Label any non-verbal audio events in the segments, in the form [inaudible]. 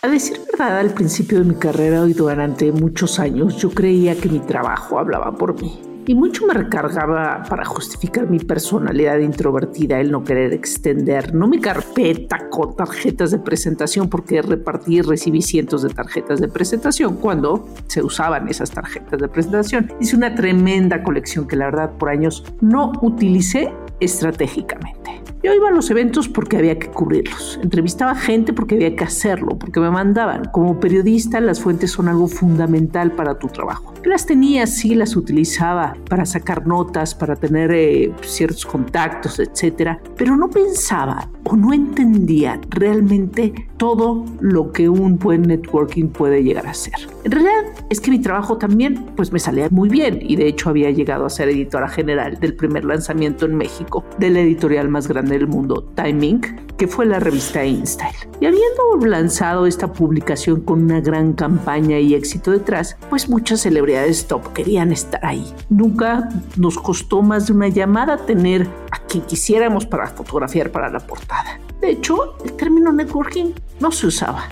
A decir verdad, al principio de mi carrera y durante muchos años, yo creía que mi trabajo hablaba por mí y mucho me recargaba para justificar mi personalidad introvertida, el no querer extender, no mi carpeta con tarjetas de presentación, porque repartí y recibí cientos de tarjetas de presentación cuando se usaban esas tarjetas de presentación. Hice una tremenda colección que la verdad por años no utilicé estratégicamente. Yo iba a los eventos porque había que cubrirlos. Entrevistaba gente porque había que hacerlo, porque me mandaban. Como periodista, las fuentes son algo fundamental para tu trabajo. Yo las tenía, sí, las utilizaba para sacar notas, para tener eh, ciertos contactos, etcétera, pero no pensaba o no entendía realmente todo lo que un buen networking puede llegar a ser. En realidad es que mi trabajo también pues me salía muy bien y de hecho había llegado a ser editora general del primer lanzamiento en México de la editorial más grande del mundo, Timing, que fue la revista InStyle. Y habiendo lanzado esta publicación con una gran campaña y éxito detrás, pues muchas celebridades top querían estar ahí. Nunca nos costó más de una llamada tener a quien quisiéramos para fotografiar para la portada. De hecho, el término networking no se usaba.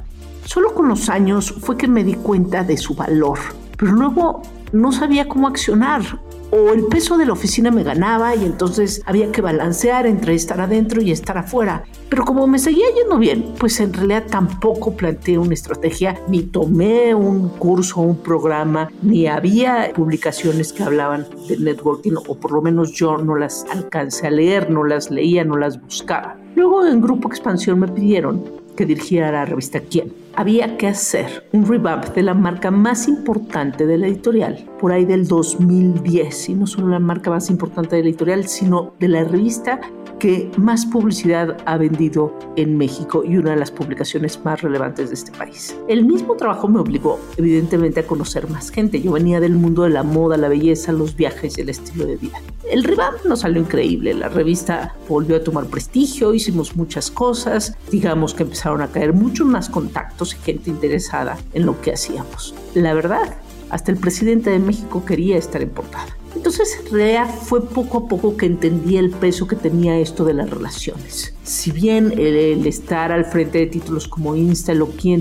Solo con los años fue que me di cuenta de su valor, pero luego no sabía cómo accionar o el peso de la oficina me ganaba y entonces había que balancear entre estar adentro y estar afuera. Pero como me seguía yendo bien, pues en realidad tampoco planteé una estrategia, ni tomé un curso, un programa, ni había publicaciones que hablaban de networking, o por lo menos yo no las alcancé a leer, no las leía, no las buscaba. Luego en Grupo Expansión me pidieron que dirigiera la revista Quién. Había que hacer un revamp de la marca más importante de la editorial, por ahí del 2010, y no solo la marca más importante de la editorial, sino de la revista que más publicidad ha vendido en México y una de las publicaciones más relevantes de este país. El mismo trabajo me obligó, evidentemente, a conocer más gente. Yo venía del mundo de la moda, la belleza, los viajes y el estilo de vida. El revamp nos salió increíble. La revista volvió a tomar prestigio, hicimos muchas cosas. Digamos que empezaron a caer muchos más contactos y gente interesada en lo que hacíamos. La verdad, hasta el presidente de México quería estar en portada. Entonces, Rea fue poco a poco que entendía el peso que tenía esto de las relaciones. Si bien el, estar al frente de títulos como Insta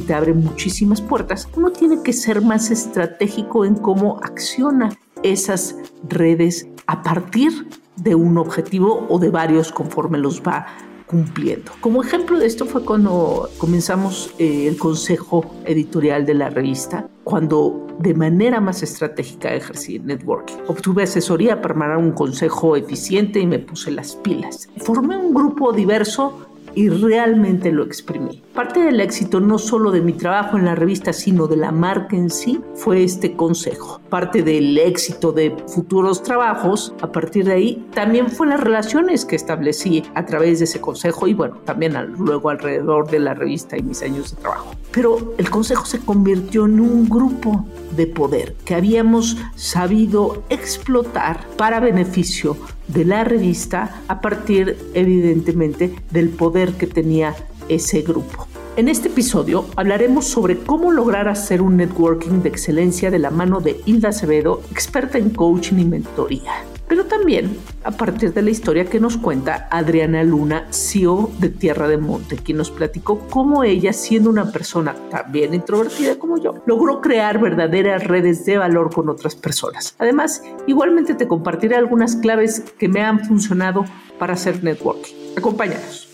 te abre muchísimas puertas, uno tiene que ser más estratégico en cómo acciona esas redes a partir de un objetivo o de varios conforme los va cumpliendo. Como ejemplo de esto fue cuando comenzamos eh, el consejo editorial de la revista, cuando de manera más estratégica ejercí networking. Obtuve asesoría para armar un consejo eficiente y me puse las pilas. Formé un grupo diverso y realmente lo exprimí. Parte del éxito no solo de mi trabajo en la revista, sino de la marca en sí, fue este consejo. Parte del éxito de futuros trabajos, a partir de ahí, también fue las relaciones que establecí a través de ese consejo y bueno, también luego alrededor de la revista y mis años de trabajo. Pero el consejo se convirtió en un grupo de poder que habíamos sabido explotar para beneficio de la revista a partir evidentemente del poder que tenía ese grupo. En este episodio hablaremos sobre cómo lograr hacer un networking de excelencia de la mano de Hilda Acevedo, experta en coaching y mentoría pero también a partir de la historia que nos cuenta Adriana Luna, CEO de Tierra de Monte, quien nos platicó cómo ella, siendo una persona también introvertida como yo, logró crear verdaderas redes de valor con otras personas. Además, igualmente te compartiré algunas claves que me han funcionado para hacer networking. Acompáñanos.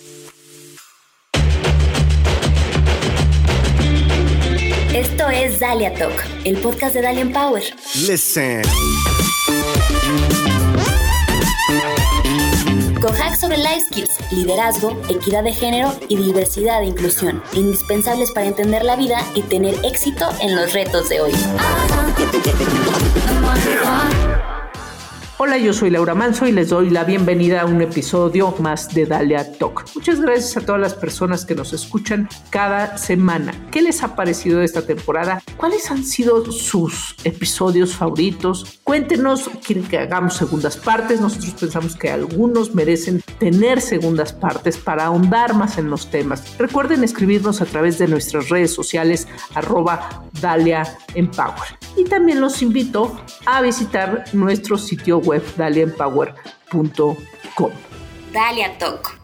Esto es Dalia Talk, el podcast de Dalia Empower. Listen. Con hacks sobre life skills, liderazgo, equidad de género y diversidad e inclusión, indispensables para entender la vida y tener éxito en los retos de hoy. Hola, yo soy Laura Manso y les doy la bienvenida a un episodio más de Dalia Talk. Muchas gracias a todas las personas que nos escuchan cada semana. ¿Qué les ha parecido esta temporada? ¿Cuáles han sido sus episodios favoritos? Cuéntenos, quieren que hagamos segundas partes. Nosotros pensamos que algunos merecen tener segundas partes para ahondar más en los temas. Recuerden escribirnos a través de nuestras redes sociales arroba Dalia Empower. Y también los invito a visitar nuestro sitio web daliaempower.com. Dalia Talk.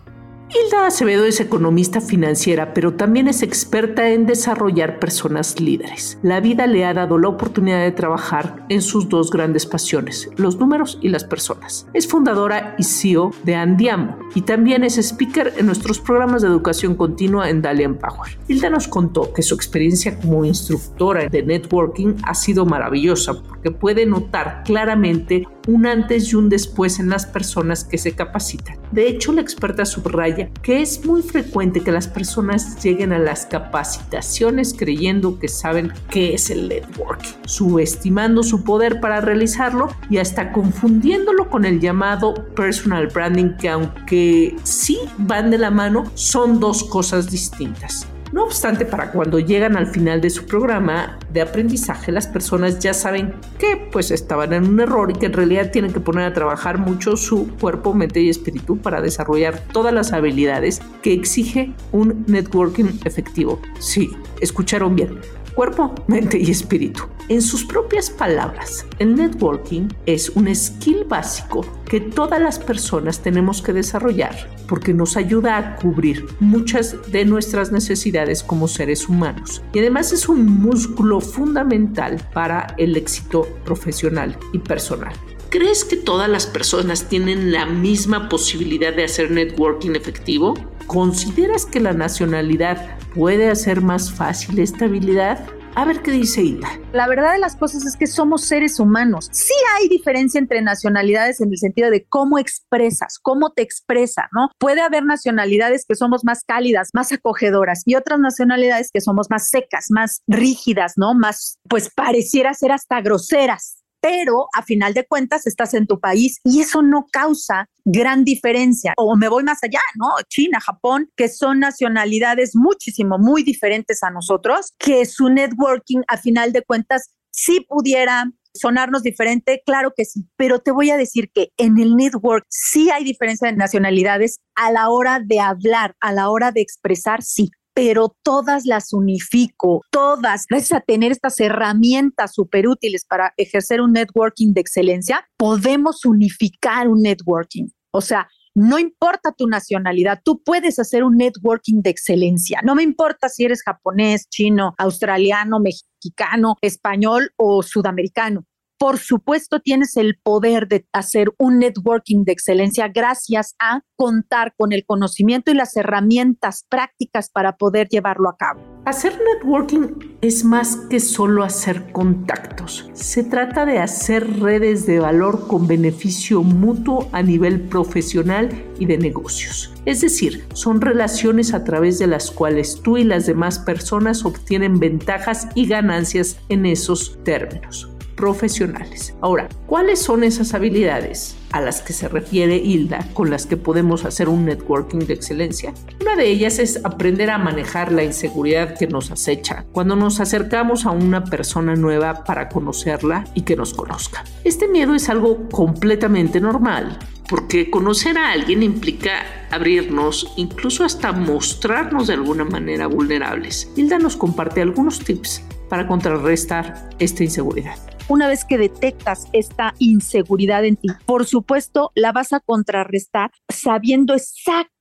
Hilda Acevedo es economista financiera, pero también es experta en desarrollar personas líderes. La vida le ha dado la oportunidad de trabajar en sus dos grandes pasiones, los números y las personas. Es fundadora y CEO de Andiamo y también es speaker en nuestros programas de educación continua en Dalian Power. Hilda nos contó que su experiencia como instructora de networking ha sido maravillosa porque puede notar claramente un antes y un después en las personas que se capacitan. De hecho, la experta subraya que es muy frecuente que las personas lleguen a las capacitaciones creyendo que saben qué es el networking, subestimando su poder para realizarlo y hasta confundiéndolo con el llamado personal branding que aunque sí van de la mano, son dos cosas distintas. No obstante, para cuando llegan al final de su programa de aprendizaje, las personas ya saben que pues estaban en un error y que en realidad tienen que poner a trabajar mucho su cuerpo, mente y espíritu para desarrollar todas las habilidades que exige un networking efectivo. Sí, escucharon bien cuerpo, mente y espíritu. En sus propias palabras, el networking es un skill básico que todas las personas tenemos que desarrollar porque nos ayuda a cubrir muchas de nuestras necesidades como seres humanos y además es un músculo fundamental para el éxito profesional y personal. ¿Crees que todas las personas tienen la misma posibilidad de hacer networking efectivo? ¿Consideras que la nacionalidad puede hacer más fácil esta habilidad? A ver qué dice Ida. La verdad de las cosas es que somos seres humanos. Sí hay diferencia entre nacionalidades en el sentido de cómo expresas, cómo te expresa, ¿no? Puede haber nacionalidades que somos más cálidas, más acogedoras y otras nacionalidades que somos más secas, más rígidas, ¿no? Más, pues pareciera ser hasta groseras pero a final de cuentas estás en tu país y eso no causa gran diferencia. O me voy más allá, ¿no? China, Japón, que son nacionalidades muchísimo, muy diferentes a nosotros, que su networking a final de cuentas sí pudiera sonarnos diferente, claro que sí, pero te voy a decir que en el network sí hay diferencia de nacionalidades a la hora de hablar, a la hora de expresar, sí pero todas las unifico, todas, gracias a tener estas herramientas súper útiles para ejercer un networking de excelencia, podemos unificar un networking. O sea, no importa tu nacionalidad, tú puedes hacer un networking de excelencia. No me importa si eres japonés, chino, australiano, mexicano, español o sudamericano por supuesto tienes el poder de hacer un networking de excelencia gracias a contar con el conocimiento y las herramientas prácticas para poder llevarlo a cabo. Hacer networking es más que solo hacer contactos. Se trata de hacer redes de valor con beneficio mutuo a nivel profesional y de negocios. Es decir, son relaciones a través de las cuales tú y las demás personas obtienen ventajas y ganancias en esos términos profesionales. Ahora, ¿cuáles son esas habilidades a las que se refiere Hilda con las que podemos hacer un networking de excelencia? Una de ellas es aprender a manejar la inseguridad que nos acecha cuando nos acercamos a una persona nueva para conocerla y que nos conozca. Este miedo es algo completamente normal porque conocer a alguien implica abrirnos, incluso hasta mostrarnos de alguna manera vulnerables. Hilda nos comparte algunos tips para contrarrestar esta inseguridad una vez que detectas esta inseguridad en ti, por supuesto, la vas a contrarrestar sabiendo exactamente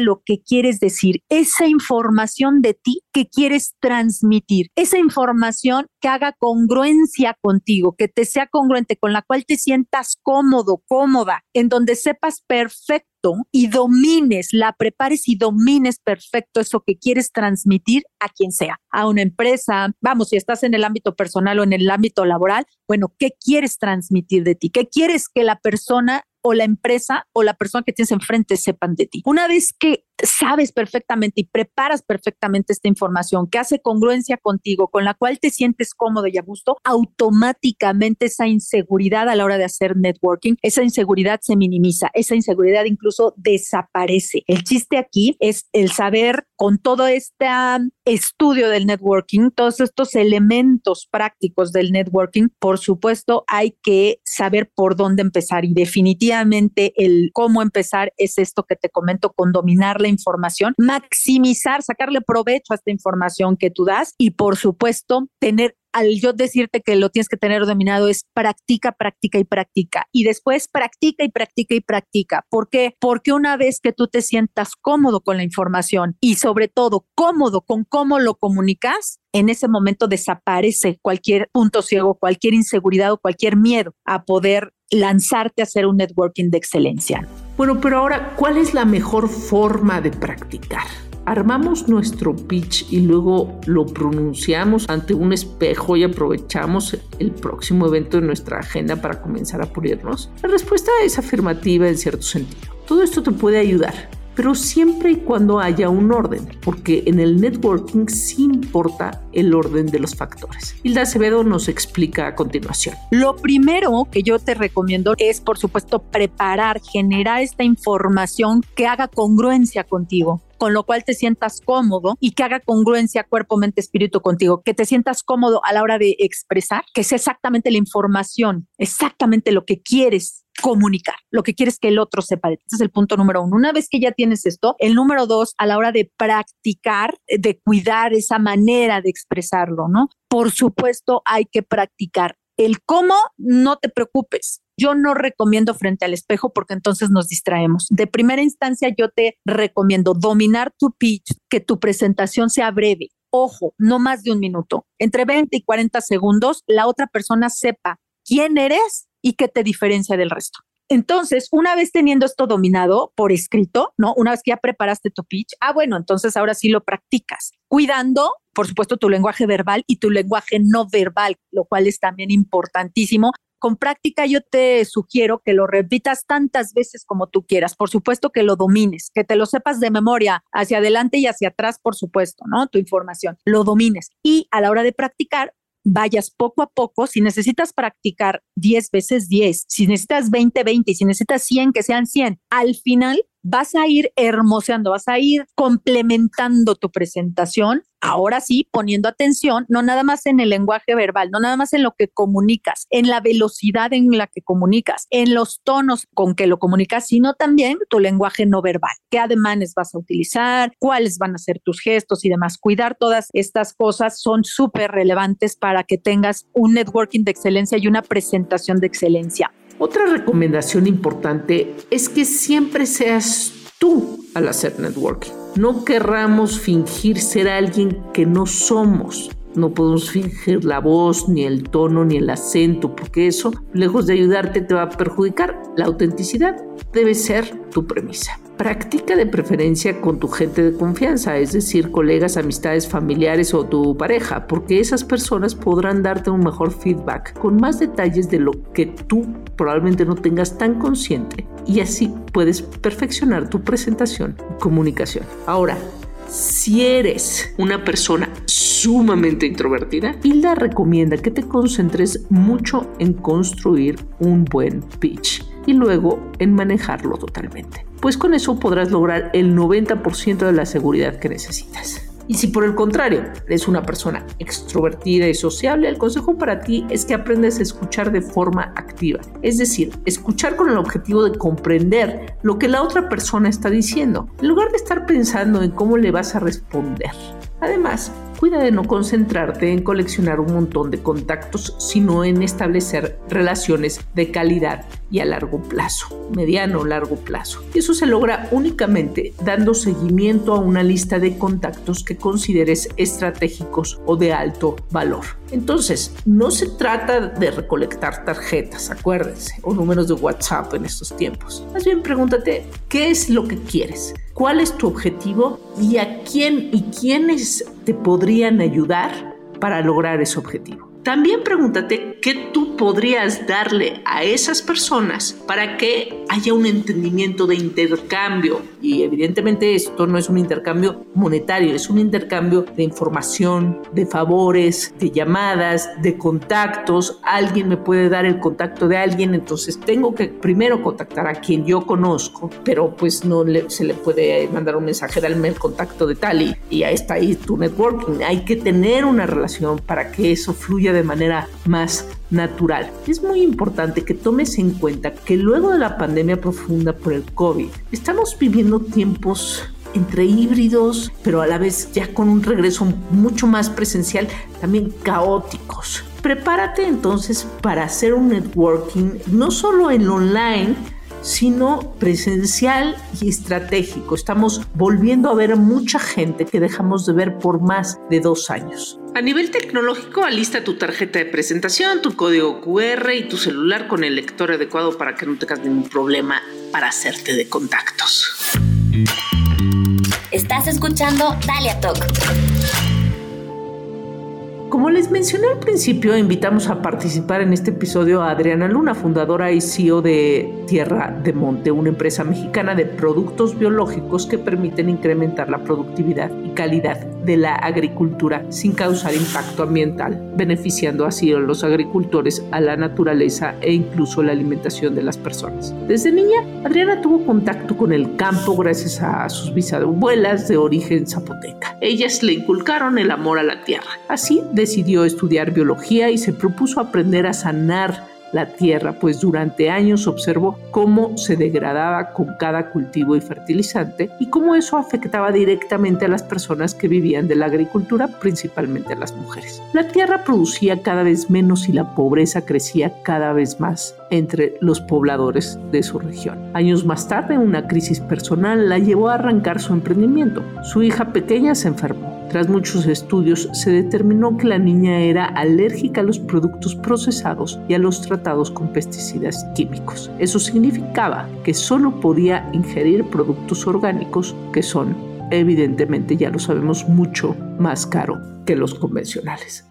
lo que quieres decir, esa información de ti que quieres transmitir, esa información que haga congruencia contigo, que te sea congruente, con la cual te sientas cómodo, cómoda, en donde sepas perfecto y domines, la prepares y domines perfecto eso que quieres transmitir a quien sea, a una empresa, vamos, si estás en el ámbito personal o en el ámbito laboral, bueno, ¿qué quieres transmitir de ti? ¿Qué quieres que la persona o la empresa o la persona que tienes enfrente sepan de ti. Una vez que sabes perfectamente y preparas perfectamente esta información que hace congruencia contigo, con la cual te sientes cómodo y a gusto, automáticamente esa inseguridad a la hora de hacer networking, esa inseguridad se minimiza, esa inseguridad incluso desaparece. El chiste aquí es el saber con todo este estudio del networking, todos estos elementos prácticos del networking, por supuesto hay que saber por dónde empezar y definitivamente el cómo empezar es esto que te comento con dominar información, maximizar, sacarle provecho a esta información que tú das y por supuesto tener al yo decirte que lo tienes que tener dominado es practica, practica y practica. Y después practica y practica y practica. ¿Por qué? Porque una vez que tú te sientas cómodo con la información y sobre todo cómodo con cómo lo comunicas, en ese momento desaparece cualquier punto ciego, cualquier inseguridad o cualquier miedo a poder lanzarte a hacer un networking de excelencia. Bueno, pero ahora, ¿cuál es la mejor forma de practicar? armamos nuestro pitch y luego lo pronunciamos ante un espejo y aprovechamos el próximo evento de nuestra agenda para comenzar a pulirnos? La respuesta es afirmativa en cierto sentido. Todo esto te puede ayudar, pero siempre y cuando haya un orden, porque en el networking sí importa el orden de los factores. Hilda Acevedo nos explica a continuación. Lo primero que yo te recomiendo es, por supuesto, preparar, generar esta información que haga congruencia contigo con lo cual te sientas cómodo y que haga congruencia cuerpo, mente, espíritu contigo, que te sientas cómodo a la hora de expresar, que sea exactamente la información, exactamente lo que quieres comunicar, lo que quieres que el otro sepa. Ese es el punto número uno. Una vez que ya tienes esto, el número dos, a la hora de practicar, de cuidar esa manera de expresarlo, ¿no? Por supuesto, hay que practicar. El cómo, no te preocupes yo no recomiendo frente al espejo porque entonces nos distraemos. De primera instancia, yo te recomiendo dominar tu pitch, que tu presentación sea breve. Ojo, no más de un minuto. Entre 20 y 40 segundos, la otra persona sepa quién eres y qué te diferencia del resto. Entonces, una vez teniendo esto dominado por escrito, ¿no? Una vez que ya preparaste tu pitch, ah, bueno, entonces ahora sí lo practicas, cuidando, por supuesto, tu lenguaje verbal y tu lenguaje no verbal, lo cual es también importantísimo con práctica yo te sugiero que lo repitas tantas veces como tú quieras. Por supuesto que lo domines, que te lo sepas de memoria, hacia adelante y hacia atrás, por supuesto, ¿no? Tu información, lo domines. Y a la hora de practicar, vayas poco a poco. Si necesitas practicar 10 veces 10, si necesitas 20, 20 y si necesitas 100, que sean 100, al final vas a ir hermoseando, vas a ir complementando tu presentación, ahora sí poniendo atención, no nada más en el lenguaje verbal, no nada más en lo que comunicas, en la velocidad en la que comunicas, en los tonos con que lo comunicas, sino también tu lenguaje no verbal, qué ademanes vas a utilizar, cuáles van a ser tus gestos y demás. Cuidar todas estas cosas son súper relevantes para que tengas un networking de excelencia y una presentación de excelencia. Otra recomendación importante es que siempre seas tú al hacer networking. No querramos fingir ser alguien que no somos. No podemos fingir la voz, ni el tono, ni el acento, porque eso, lejos de ayudarte, te va a perjudicar. La autenticidad debe ser tu premisa. Practica de preferencia con tu gente de confianza, es decir, colegas, amistades, familiares o tu pareja, porque esas personas podrán darte un mejor feedback con más detalles de lo que tú probablemente no tengas tan consciente y así puedes perfeccionar tu presentación y comunicación. Ahora, si eres una persona sumamente introvertida, Hilda recomienda que te concentres mucho en construir un buen pitch y luego en manejarlo totalmente. Pues con eso podrás lograr el 90% de la seguridad que necesitas. Y si por el contrario eres una persona extrovertida y sociable, el consejo para ti es que aprendas a escuchar de forma activa. Es decir, escuchar con el objetivo de comprender lo que la otra persona está diciendo, en lugar de estar pensando en cómo le vas a responder. Además, cuida de no concentrarte en coleccionar un montón de contactos, sino en establecer relaciones de calidad y a largo plazo, mediano o largo plazo. Eso se logra únicamente dando seguimiento a una lista de contactos que consideres estratégicos o de alto valor. Entonces, no se trata de recolectar tarjetas, acuérdense, o números de WhatsApp en estos tiempos. Más bien pregúntate, ¿qué es lo que quieres? ¿Cuál es tu objetivo? ¿Y a quién y quiénes te podrían ayudar para lograr ese objetivo? También pregúntate qué tú podrías darle a esas personas para que haya un entendimiento de intercambio. Y evidentemente esto no es un intercambio monetario, es un intercambio de información, de favores, de llamadas, de contactos. Alguien me puede dar el contacto de alguien, entonces tengo que primero contactar a quien yo conozco, pero pues no se le puede mandar un mensaje, darme el contacto de tal y, y ahí está ahí tu networking. Hay que tener una relación para que eso fluya de manera más natural. Es muy importante que tomes en cuenta que luego de la pandemia profunda por el COVID, estamos viviendo tiempos entre híbridos, pero a la vez ya con un regreso mucho más presencial, también caóticos. Prepárate entonces para hacer un networking no solo en online, sino presencial y estratégico. Estamos volviendo a ver a mucha gente que dejamos de ver por más de dos años. A nivel tecnológico, alista tu tarjeta de presentación, tu código QR y tu celular con el lector adecuado para que no tengas ningún problema para hacerte de contactos. Estás escuchando Dalia Talk. Como les mencioné al principio, invitamos a participar en este episodio a Adriana Luna, fundadora y CEO de Tierra de Monte, una empresa mexicana de productos biológicos que permiten incrementar la productividad y calidad de la agricultura sin causar impacto ambiental, beneficiando así a los agricultores, a la naturaleza e incluso la alimentación de las personas. Desde niña, Adriana tuvo contacto con el campo gracias a sus bisabuelas de origen zapoteca. Ellas le inculcaron el amor a la tierra. Así decidió estudiar biología y se propuso aprender a sanar la tierra, pues durante años observó cómo se degradaba con cada cultivo y fertilizante y cómo eso afectaba directamente a las personas que vivían de la agricultura, principalmente a las mujeres. La tierra producía cada vez menos y la pobreza crecía cada vez más entre los pobladores de su región. Años más tarde, una crisis personal la llevó a arrancar su emprendimiento. Su hija pequeña se enfermó tras muchos estudios se determinó que la niña era alérgica a los productos procesados y a los tratados con pesticidas químicos. Eso significaba que solo podía ingerir productos orgánicos que son, evidentemente ya lo sabemos, mucho más caro que los convencionales.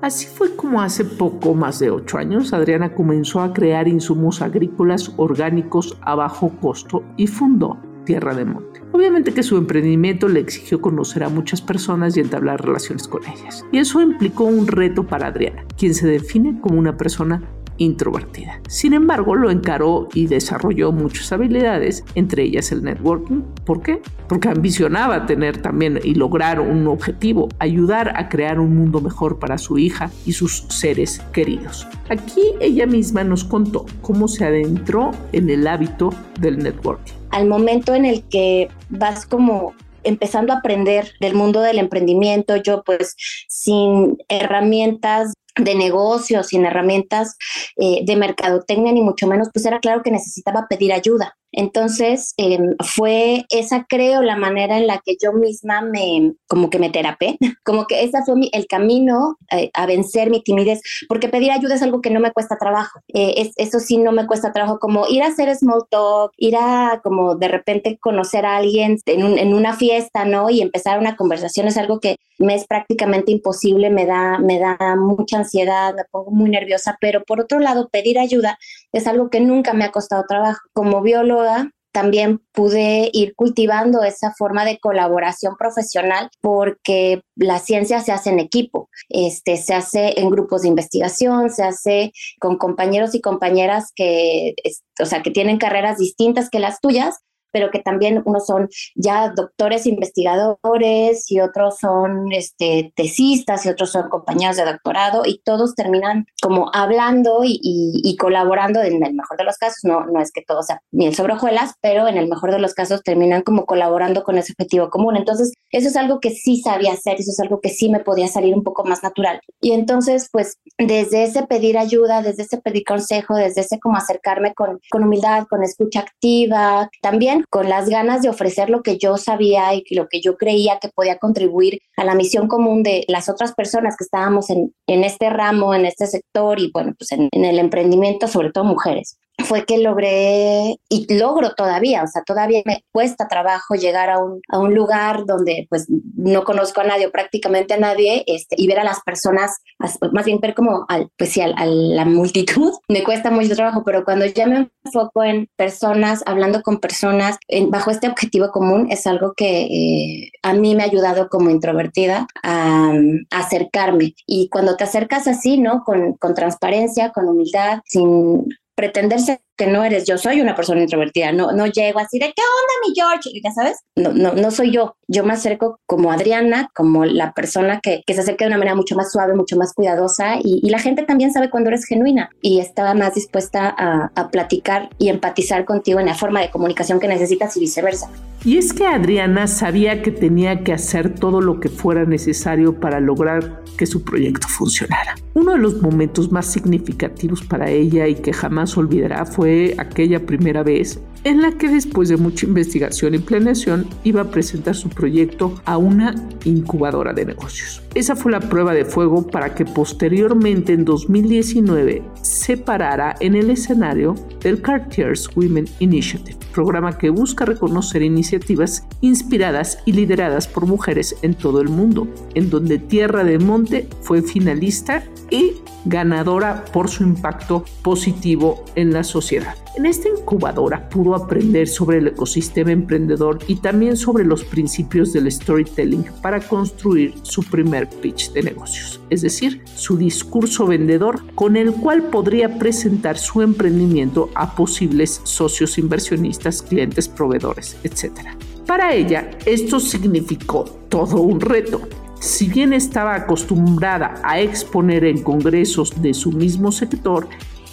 Así fue como hace poco más de ocho años Adriana comenzó a crear insumos agrícolas orgánicos a bajo costo y fundó Tierra de Monte. Obviamente que su emprendimiento le exigió conocer a muchas personas y entablar relaciones con ellas. Y eso implicó un reto para Adriana, quien se define como una persona introvertida. Sin embargo, lo encaró y desarrolló muchas habilidades, entre ellas el networking. ¿Por qué? Porque ambicionaba tener también y lograr un objetivo, ayudar a crear un mundo mejor para su hija y sus seres queridos. Aquí ella misma nos contó cómo se adentró en el hábito del networking. Al momento en el que vas como empezando a aprender del mundo del emprendimiento, yo pues sin herramientas de negocio, sin herramientas eh, de mercadotecnia, ni mucho menos, pues era claro que necesitaba pedir ayuda. Entonces, em, fue esa, creo, la manera en la que yo misma me, como que me terapé, [laughs] como que ese fue el camino eh, a vencer mi timidez, porque pedir ayuda es algo que no me cuesta trabajo. Eh, eso sí, no me cuesta trabajo, como ir a hacer small talk, ir a como de repente conocer a alguien en, en una fiesta, ¿no? Y empezar una conversación es algo que me es prácticamente imposible, me da, me da mucha ansiedad, me pongo muy nerviosa, pero por otro lado, pedir ayuda es algo que nunca me ha costado trabajo. Como bióloga, también pude ir cultivando esa forma de colaboración profesional porque la ciencia se hace en equipo, este, se hace en grupos de investigación, se hace con compañeros y compañeras que, o sea, que tienen carreras distintas que las tuyas, pero que también unos son ya doctores investigadores y otros son este, tesistas y otros son compañeros de doctorado y todos terminan como hablando y, colaborando en el mejor de los casos, no, no es que todo sea miel sobre hojuelas, pero en el mejor de los casos terminan como colaborando con ese objetivo común. Entonces, eso es algo que sí sabía hacer, eso es algo que sí me podía salir un poco más natural. Y entonces, pues, desde ese pedir ayuda, desde ese pedir consejo, desde ese como acercarme con, con humildad, con escucha activa, también con las ganas de ofrecer lo que yo sabía y lo que yo creía que podía contribuir a la misión común de las otras personas que estábamos en, este ramo, en este sector y bueno, pues en el emprendimiento, sobre todo mujeres fue que logré y logro todavía, o sea, todavía me cuesta trabajo llegar a un, a un lugar donde pues no conozco a nadie o prácticamente a nadie este, y ver a las personas, más bien ver como al, pues sí, a, la multitud, [laughs] me cuesta mucho trabajo, pero cuando ya me enfoco en personas, hablando con personas bajo este objetivo común, es algo que eh, a mí me ha ayudado como introvertida a, a, acercarme. Y cuando te acercas así, ¿no? Con, con transparencia, con humildad, sin pretender ser no eres. Yo soy una persona introvertida, no, no llego así de, ¿qué onda, mi George? Ya sabes, no, no, no soy yo. Yo me acerco como Adriana, como la persona que, que se acerca de una manera mucho más suave, mucho más cuidadosa y, y la gente también sabe cuando eres genuina y estaba más dispuesta a, a platicar y empatizar contigo en la forma de comunicación que necesitas y viceversa. Y es que Adriana sabía que tenía que hacer todo lo que fuera necesario para lograr que su proyecto funcionara. Uno de los momentos más significativos para ella y que jamás olvidará fue aquella primera vez en la que después de mucha investigación y planeación iba a presentar su proyecto a una incubadora de negocios. Esa fue la prueba de fuego para que posteriormente en 2019 se parara en el escenario del Cartiers Women Initiative, programa que busca reconocer iniciativas inspiradas y lideradas por mujeres en todo el mundo, en donde Tierra de Monte fue finalista y ganadora por su impacto positivo en la sociedad. En esta incubadora pudo aprender sobre el ecosistema emprendedor y también sobre los principios del storytelling para construir su primer pitch de negocios, es decir, su discurso vendedor con el cual podría presentar su emprendimiento a posibles socios inversionistas, clientes, proveedores, etc. Para ella, esto significó todo un reto, si bien estaba acostumbrada a exponer en congresos de su mismo sector,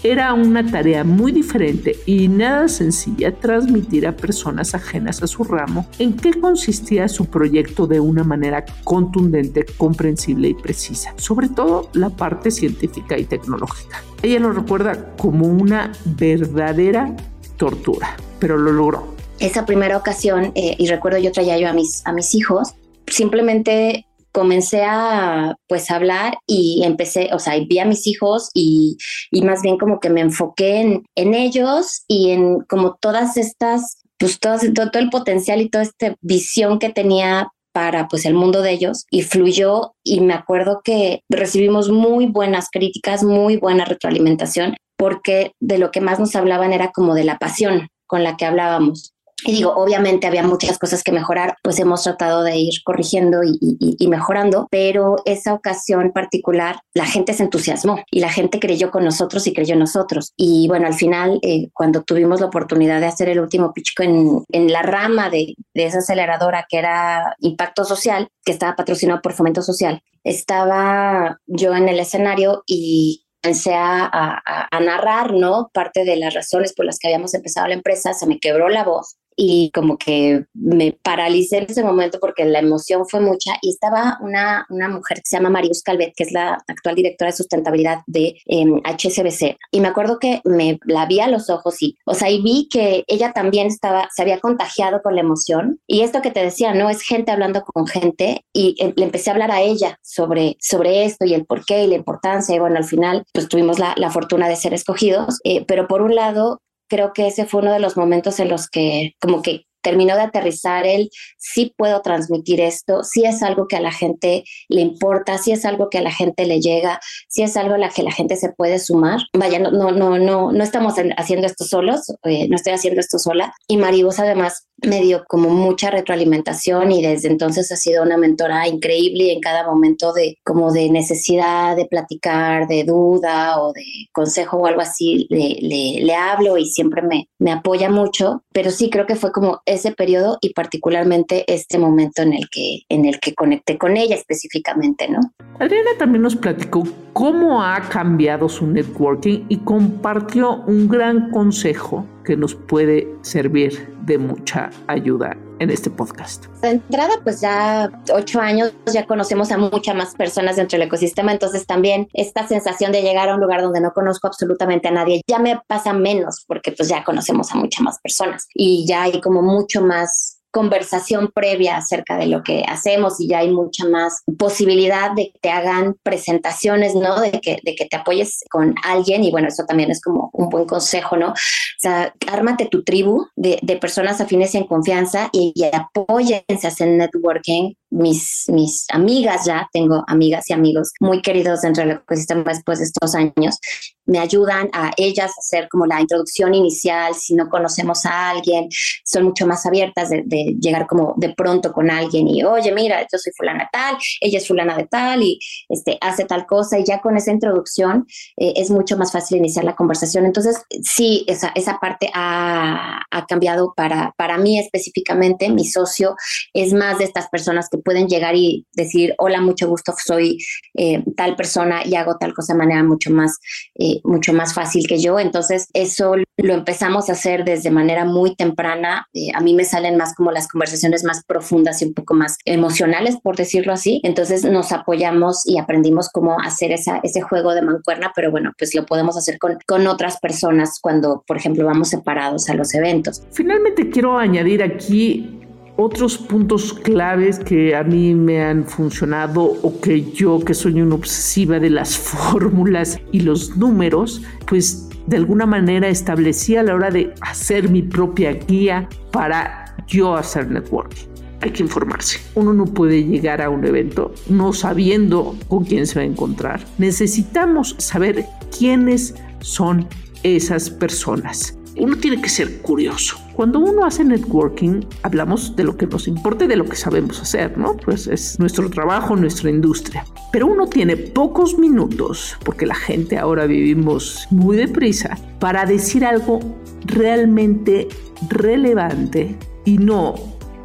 era una tarea muy diferente y nada sencilla transmitir a personas ajenas a su ramo en qué consistía su proyecto de una manera contundente, comprensible y precisa, sobre todo la parte científica y tecnológica. Ella lo recuerda como una verdadera tortura, pero lo logró. Esa primera ocasión, eh, y recuerdo yo traía yo a mis, a mis hijos, simplemente comencé a pues hablar y empecé, o sea, vi a mis hijos y, y más bien como que me enfoqué en, en ellos y en como todas estas, pues todo, todo, el potencial y toda esta visión que tenía para pues el mundo de ellos y fluyó y me acuerdo que recibimos muy buenas críticas, muy buena retroalimentación porque de lo que más nos hablaban era como de la pasión con la que hablábamos. Y digo, obviamente había muchas cosas que mejorar, pues hemos tratado de ir corrigiendo y, y, y, mejorando, pero esa ocasión particular, la gente se entusiasmó y la gente creyó con nosotros y creyó en nosotros. Y bueno, al final, eh, cuando tuvimos la oportunidad de hacer el último pitch en, en la rama de, de esa aceleradora que era Impacto Social, que estaba patrocinado por Fomento Social, estaba yo en el escenario y comencé a, a, a, narrar, ¿no? Parte de las razones por las que habíamos empezado la empresa, se me quebró la voz y como que me paralicé en ese momento porque la emoción fue mucha y estaba una, una mujer que se llama Marius Calvet, que es la actual directora de sustentabilidad de eh, HSBC. Y me acuerdo que me la vi a los ojos y, o sea, y vi que ella también estaba, se había contagiado con la emoción. Y esto que te decía, ¿no? Es gente hablando con gente y eh, le empecé a hablar a ella sobre, sobre esto y el por qué y la importancia. Y bueno, al final, pues tuvimos la, la fortuna de ser escogidos. Eh, pero por un lado, creo que ese fue uno de los momentos en los que como que terminó de aterrizar él, sí puedo transmitir esto, sí es algo que a la gente le importa, sí es algo que a la gente le llega, sí es algo a la que la gente se puede sumar. Vaya, no, no, no, no, no estamos haciendo esto solos, eh, no estoy haciendo esto sola. Y Maribos además me dio como mucha retroalimentación y desde entonces ha sido una mentora increíble en cada momento de como de necesidad de platicar, de duda o de consejo o algo así, le, le, le hablo y siempre me, me apoya mucho, pero sí creo que fue como ese periodo y particularmente este momento en el que, en el que conecté con ella específicamente, ¿no? Adriana también nos platicó cómo ha cambiado su networking y compartió un gran consejo que nos puede servir de mucha ayuda en este podcast? De entrada, pues ya ocho años ya conocemos a muchas más personas dentro del ecosistema, entonces también esta sensación de llegar a un lugar donde no conozco absolutamente a nadie ya me pasa menos porque pues ya conocemos a muchas más personas y ya hay como mucho más conversación previa acerca de lo que hacemos y ya hay mucha más posibilidad de que te hagan presentaciones, ¿no? De que, de que te apoyes con alguien y bueno, eso también es como un buen consejo, ¿no? O sea, ármate tu tribu de, de personas afines en confianza y, y apóyense a hacer networking mis, mis amigas ya, tengo amigas y amigos muy queridos dentro del ecosistema después de estos años, me ayudan a ellas a hacer como la introducción inicial, si no conocemos a alguien, son mucho más abiertas de, llegar como de pronto con alguien y, oye, mira, yo soy fulana tal, ella es fulana de tal y este, hace tal cosa y ya con esa introducción eh, es mucho más fácil iniciar la conversación. Entonces, sí, esa, esa parte ha, ha cambiado para, para mí específicamente, mi socio es más de estas personas que pueden llegar y decir, hola, mucho gusto, soy eh, tal persona y hago tal cosa de manera mucho más... Eh, mucho más fácil que yo. Entonces, eso lo empezamos a hacer desde manera muy temprana. Eh, a mí me salen más como las conversaciones más profundas y un poco más emocionales, por decirlo así. Entonces, nos apoyamos y aprendimos cómo hacer esa, ese juego de mancuerna, pero bueno, pues lo podemos hacer con, con otras personas cuando, por ejemplo, vamos separados a los eventos. Finalmente, quiero añadir aquí otros puntos claves que a mí me han funcionado o que yo que soy una obsesiva de las [laughs] fórmulas y los números, pues de alguna manera establecí a la hora de hacer mi propia guía para yo hacer networking. Hay que informarse. Uno no puede llegar a un evento no sabiendo con quién se va a encontrar. Necesitamos saber quiénes son esas personas uno tiene que ser curioso. Cuando uno hace networking, hablamos de lo que nos importa de lo que sabemos hacer, ¿no? Pues es nuestro trabajo, nuestra industria. Pero uno tiene pocos minutos, porque la gente ahora vivimos muy deprisa, para decir algo realmente relevante y no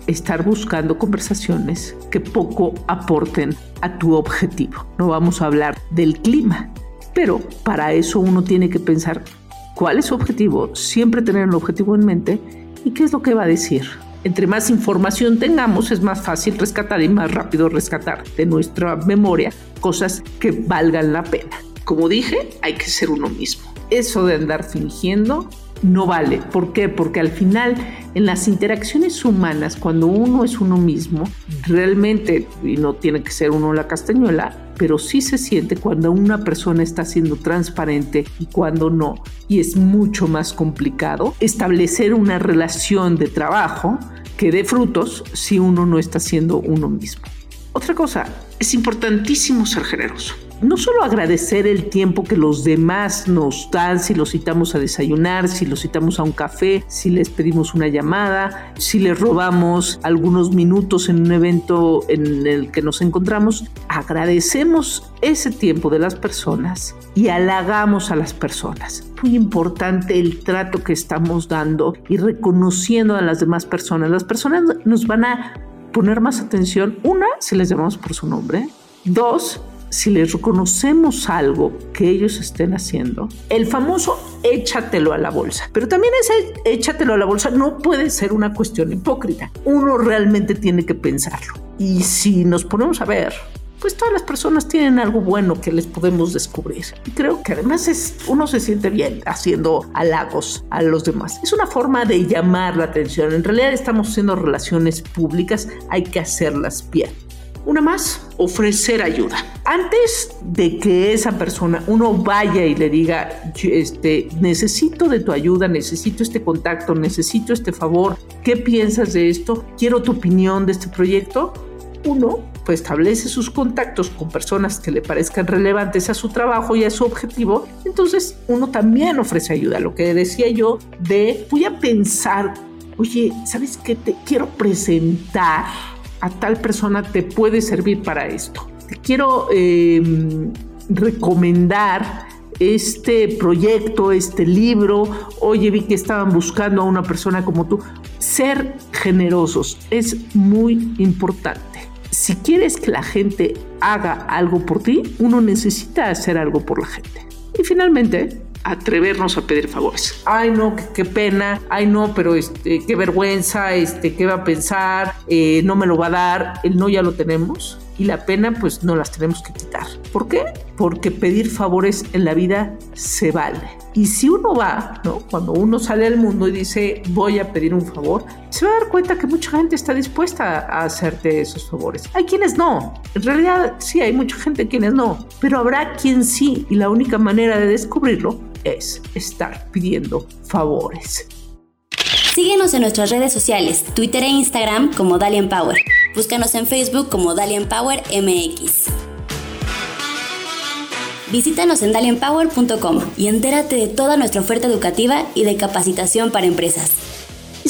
estar buscando conversaciones que poco aporten a tu objetivo. No vamos a hablar del clima, pero para eso uno tiene que pensar cuál es su objetivo, siempre tener el objetivo en mente y qué es lo que va a decir. Entre más información tengamos, es más fácil rescatar y más rápido rescatar de nuestra memoria cosas que valgan la pena. Como dije, hay que ser uno mismo. Eso de andar fingiendo no vale. ¿Por qué? Porque al final en las interacciones humanas, cuando uno es uno mismo, realmente, y no tiene que ser uno la castañuela, pero sí se siente cuando una persona está siendo transparente y cuando no. Y es mucho más complicado establecer una relación de trabajo que dé frutos si uno no está siendo uno mismo. Otra cosa, es importantísimo ser generoso no solo agradecer el tiempo que los demás nos dan, si los citamos a desayunar, si los citamos a un café, si les pedimos una llamada, si les robamos algunos minutos en un evento en el que nos encontramos, agradecemos ese tiempo de las personas y halagamos a las personas. Muy importante el trato que estamos dando y reconociendo a las demás personas. Las personas nos van a poner más atención, una, si les llamamos por su nombre, dos, si les reconocemos algo que ellos estén haciendo, el famoso échatelo a la bolsa. Pero también ese échatelo a la bolsa no puede ser una cuestión hipócrita. Uno realmente tiene que pensarlo. Y si nos ponemos a ver, pues todas las personas tienen algo bueno que les podemos descubrir. Y creo que además es, uno se siente bien haciendo halagos a los demás. Es una forma de llamar la atención. En realidad estamos haciendo relaciones públicas, hay que hacerlas bien. Una más, ofrecer ayuda. Antes de que esa persona, uno vaya y le diga, este, necesito de tu ayuda, necesito este contacto, necesito este favor, ¿qué piensas de esto? Quiero tu opinión de este proyecto. Uno, pues establece sus contactos con personas que le parezcan relevantes a su trabajo y a su objetivo. Entonces, uno también ofrece ayuda. Lo que decía yo de, voy a pensar, oye, ¿sabes qué? Te quiero presentar a tal persona te puede servir para esto. Te quiero em, recomendar este proyecto, este libro. Oye, vi que estaban buscando a una persona como tú. Ser generosos es muy importante. Si quieres que la gente haga algo por ti, uno necesita hacer algo por la gente. Y finalmente, atrevernos a pedir favores. Ay, no, qué, pena. Ay, no, pero este, qué vergüenza, este, qué va a pensar, eh, no me lo va a dar. El no ya lo tenemos y la pena pues no las tenemos que quitar. ¿Por qué? Porque pedir favores en la vida se vale. Y si uno va, ¿no? Cuando uno sale al mundo y dice voy a pedir un favor, se va a dar cuenta que mucha gente está dispuesta a hacerte esos favores. Hay quienes no. En realidad sí, hay mucha gente quienes no. Pero habrá quien sí. Y la única manera de descubrirlo es estar pidiendo favores. Síguenos en nuestras redes sociales, Twitter e Instagram como Dalian Power. Búscanos en Facebook como Dalian Power MX. Visítanos en dalianpower.com y entérate de toda nuestra oferta educativa y de capacitación para empresas.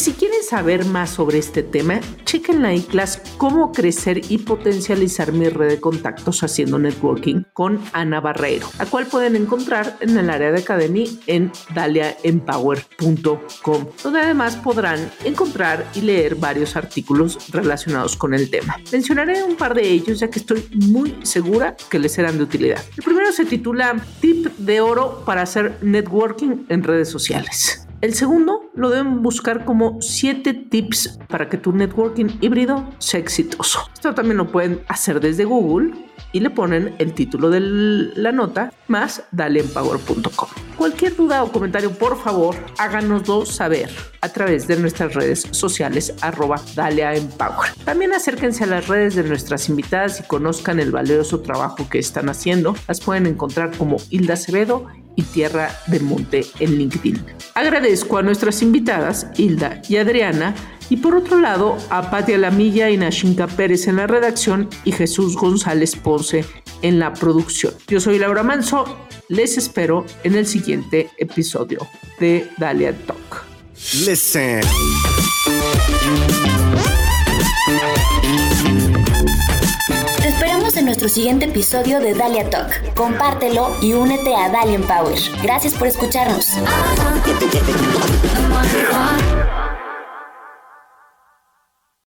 Si quieren saber más sobre este tema, chequen la iClass Cómo crecer y potencializar mi red de contactos haciendo networking con Ana Barreiro, la cual pueden encontrar en el área de Academy en daliaempower.com, donde además podrán encontrar y leer varios artículos relacionados con el tema. Mencionaré un par de ellos ya que estoy muy segura que les serán de utilidad. El primero se titula Tip de oro para hacer networking en redes sociales. El segundo lo deben buscar como 7 tips para que tu networking híbrido sea exitoso. Esto también lo pueden hacer desde Google y le ponen el título de la nota más daleempower.com. Cualquier duda o comentario, por favor, háganoslo saber a través de nuestras redes sociales arroba daleaempower. También acérquense a las redes de nuestras invitadas y conozcan el valioso trabajo que están haciendo. Las pueden encontrar como Hilda Acevedo y Tierra de Monte en LinkedIn. Agradezco a nuestras invitadas, Hilda y Adriana, y por otro lado a Patia Lamilla y Nashinka Pérez en la redacción y Jesús González Ponce en la producción. Yo soy Laura Manso, les espero en el siguiente episodio de Dalia Talk. Listen. Nuestro siguiente episodio de Dalia Talk. Compártelo y únete a Dalian Power. Gracias por escucharnos.